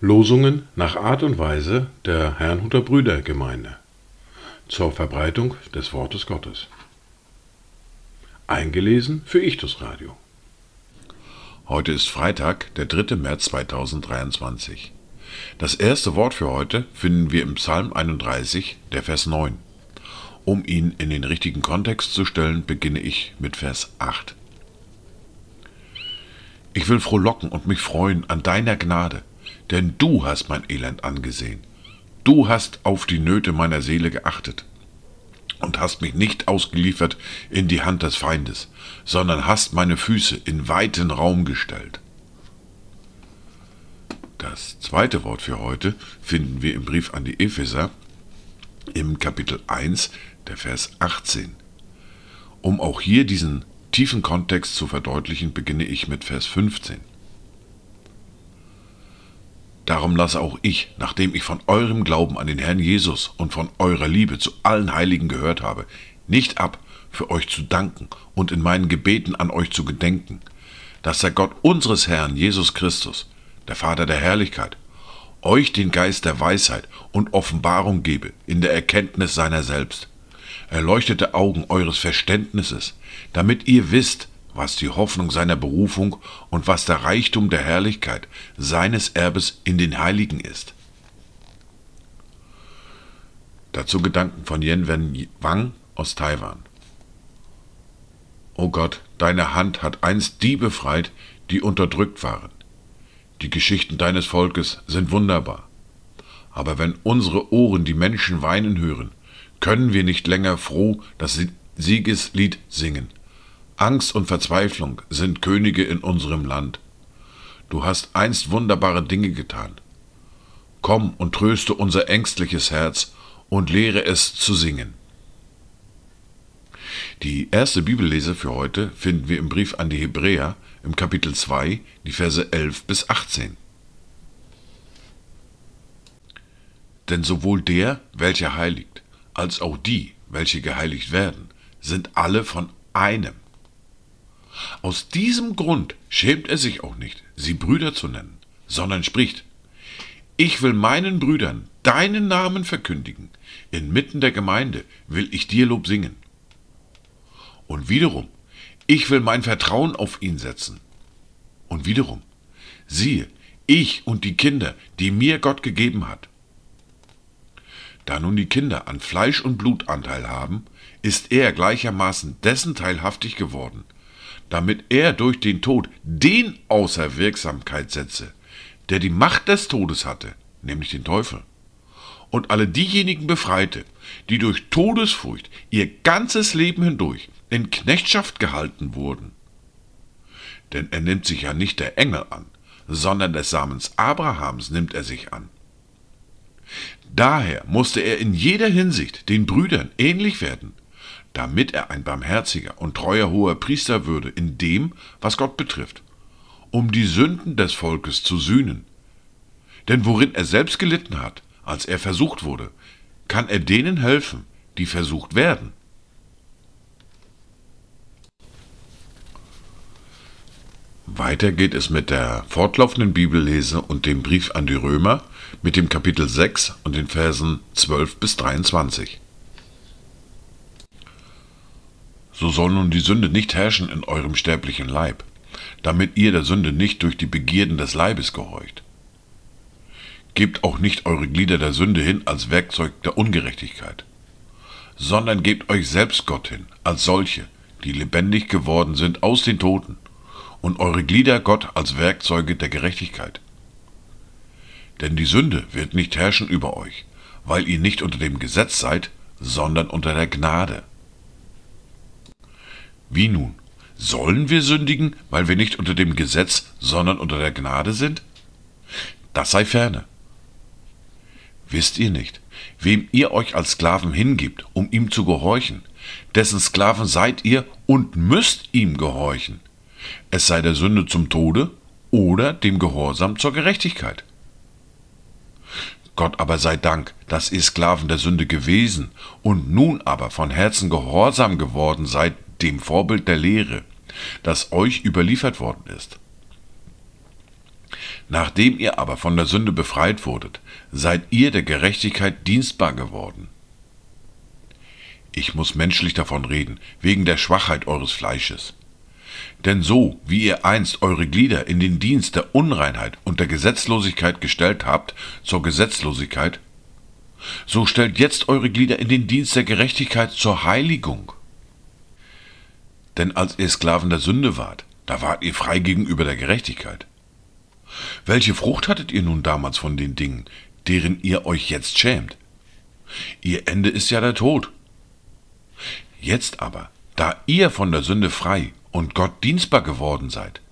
Losungen nach Art und Weise der Herrnhuter Brüdergemeinde zur Verbreitung des Wortes Gottes. Eingelesen für Ichtus Radio. Heute ist Freitag, der 3. März 2023. Das erste Wort für heute finden wir im Psalm 31, der Vers 9. Um ihn in den richtigen Kontext zu stellen, beginne ich mit Vers 8. Ich will frohlocken und mich freuen an deiner Gnade, denn du hast mein Elend angesehen. Du hast auf die Nöte meiner Seele geachtet und hast mich nicht ausgeliefert in die Hand des Feindes, sondern hast meine Füße in weiten Raum gestellt. Das zweite Wort für heute finden wir im Brief an die Epheser im Kapitel 1, der Vers 18. Um auch hier diesen tiefen Kontext zu verdeutlichen, beginne ich mit Vers 15. Darum lasse auch ich, nachdem ich von eurem Glauben an den Herrn Jesus und von eurer Liebe zu allen Heiligen gehört habe, nicht ab, für euch zu danken und in meinen Gebeten an euch zu gedenken, dass der Gott unseres Herrn Jesus Christus, der Vater der Herrlichkeit, euch den Geist der Weisheit und Offenbarung gebe in der Erkenntnis seiner selbst, erleuchtete Augen eures Verständnisses, damit ihr wisst, was die Hoffnung seiner Berufung und was der Reichtum der Herrlichkeit seines Erbes in den Heiligen ist. Dazu Gedanken von Yen Wen Wang aus Taiwan. O Gott, deine Hand hat einst die befreit, die unterdrückt waren. Die Geschichten deines Volkes sind wunderbar. Aber wenn unsere Ohren die Menschen weinen hören, können wir nicht länger froh das Siegeslied singen. Angst und Verzweiflung sind Könige in unserem Land. Du hast einst wunderbare Dinge getan. Komm und tröste unser ängstliches Herz und lehre es zu singen. Die erste Bibellese für heute finden wir im Brief an die Hebräer im Kapitel 2, die Verse 11 bis 18. Denn sowohl der, welcher heiligt, als auch die, welche geheiligt werden, sind alle von einem. Aus diesem Grund schämt er sich auch nicht, sie Brüder zu nennen, sondern spricht, ich will meinen Brüdern deinen Namen verkündigen, inmitten der Gemeinde will ich dir Lob singen. Und wiederum, ich will mein Vertrauen auf ihn setzen. Und wiederum, siehe, ich und die Kinder, die mir Gott gegeben hat. Da nun die Kinder an Fleisch und Blut Anteil haben, ist er gleichermaßen dessen teilhaftig geworden, damit er durch den Tod den außer Wirksamkeit setze, der die Macht des Todes hatte, nämlich den Teufel, und alle diejenigen befreite, die durch Todesfurcht ihr ganzes Leben hindurch in Knechtschaft gehalten wurden. Denn er nimmt sich ja nicht der Engel an, sondern des Samens Abrahams nimmt er sich an. Daher musste er in jeder Hinsicht den Brüdern ähnlich werden, damit er ein barmherziger und treuer hoher Priester würde in dem, was Gott betrifft, um die Sünden des Volkes zu sühnen. Denn worin er selbst gelitten hat, als er versucht wurde, kann er denen helfen, die versucht werden. Weiter geht es mit der fortlaufenden Bibellese und dem Brief an die Römer mit dem Kapitel 6 und den Versen 12 bis 23. so soll nun die Sünde nicht herrschen in eurem sterblichen Leib, damit ihr der Sünde nicht durch die Begierden des Leibes gehorcht. Gebt auch nicht eure Glieder der Sünde hin als Werkzeug der Ungerechtigkeit, sondern gebt euch selbst Gott hin als solche, die lebendig geworden sind aus den Toten, und eure Glieder Gott als Werkzeuge der Gerechtigkeit. Denn die Sünde wird nicht herrschen über euch, weil ihr nicht unter dem Gesetz seid, sondern unter der Gnade. Wie nun? Sollen wir sündigen, weil wir nicht unter dem Gesetz, sondern unter der Gnade sind? Das sei ferne. Wisst ihr nicht, wem ihr euch als Sklaven hingibt, um ihm zu gehorchen, dessen Sklaven seid ihr und müsst ihm gehorchen, es sei der Sünde zum Tode oder dem Gehorsam zur Gerechtigkeit. Gott aber sei Dank, dass ihr Sklaven der Sünde gewesen und nun aber von Herzen gehorsam geworden seid dem Vorbild der Lehre, das euch überliefert worden ist. Nachdem ihr aber von der Sünde befreit wurdet, seid ihr der Gerechtigkeit dienstbar geworden. Ich muss menschlich davon reden, wegen der Schwachheit eures Fleisches. Denn so, wie ihr einst eure Glieder in den Dienst der Unreinheit und der Gesetzlosigkeit gestellt habt zur Gesetzlosigkeit, so stellt jetzt eure Glieder in den Dienst der Gerechtigkeit zur Heiligung. Denn als ihr Sklaven der Sünde wart, da wart ihr frei gegenüber der Gerechtigkeit. Welche Frucht hattet ihr nun damals von den Dingen, deren ihr euch jetzt schämt? Ihr Ende ist ja der Tod. Jetzt aber, da ihr von der Sünde frei und Gott dienstbar geworden seid,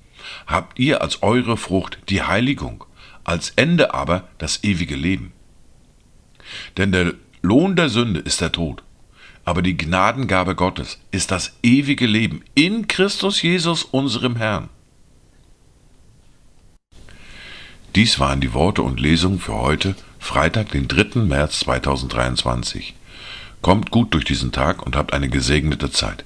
habt ihr als eure Frucht die Heiligung, als Ende aber das ewige Leben. Denn der Lohn der Sünde ist der Tod, aber die Gnadengabe Gottes ist das ewige Leben in Christus Jesus, unserem Herrn. Dies waren die Worte und Lesungen für heute, Freitag, den 3. März 2023. Kommt gut durch diesen Tag und habt eine gesegnete Zeit.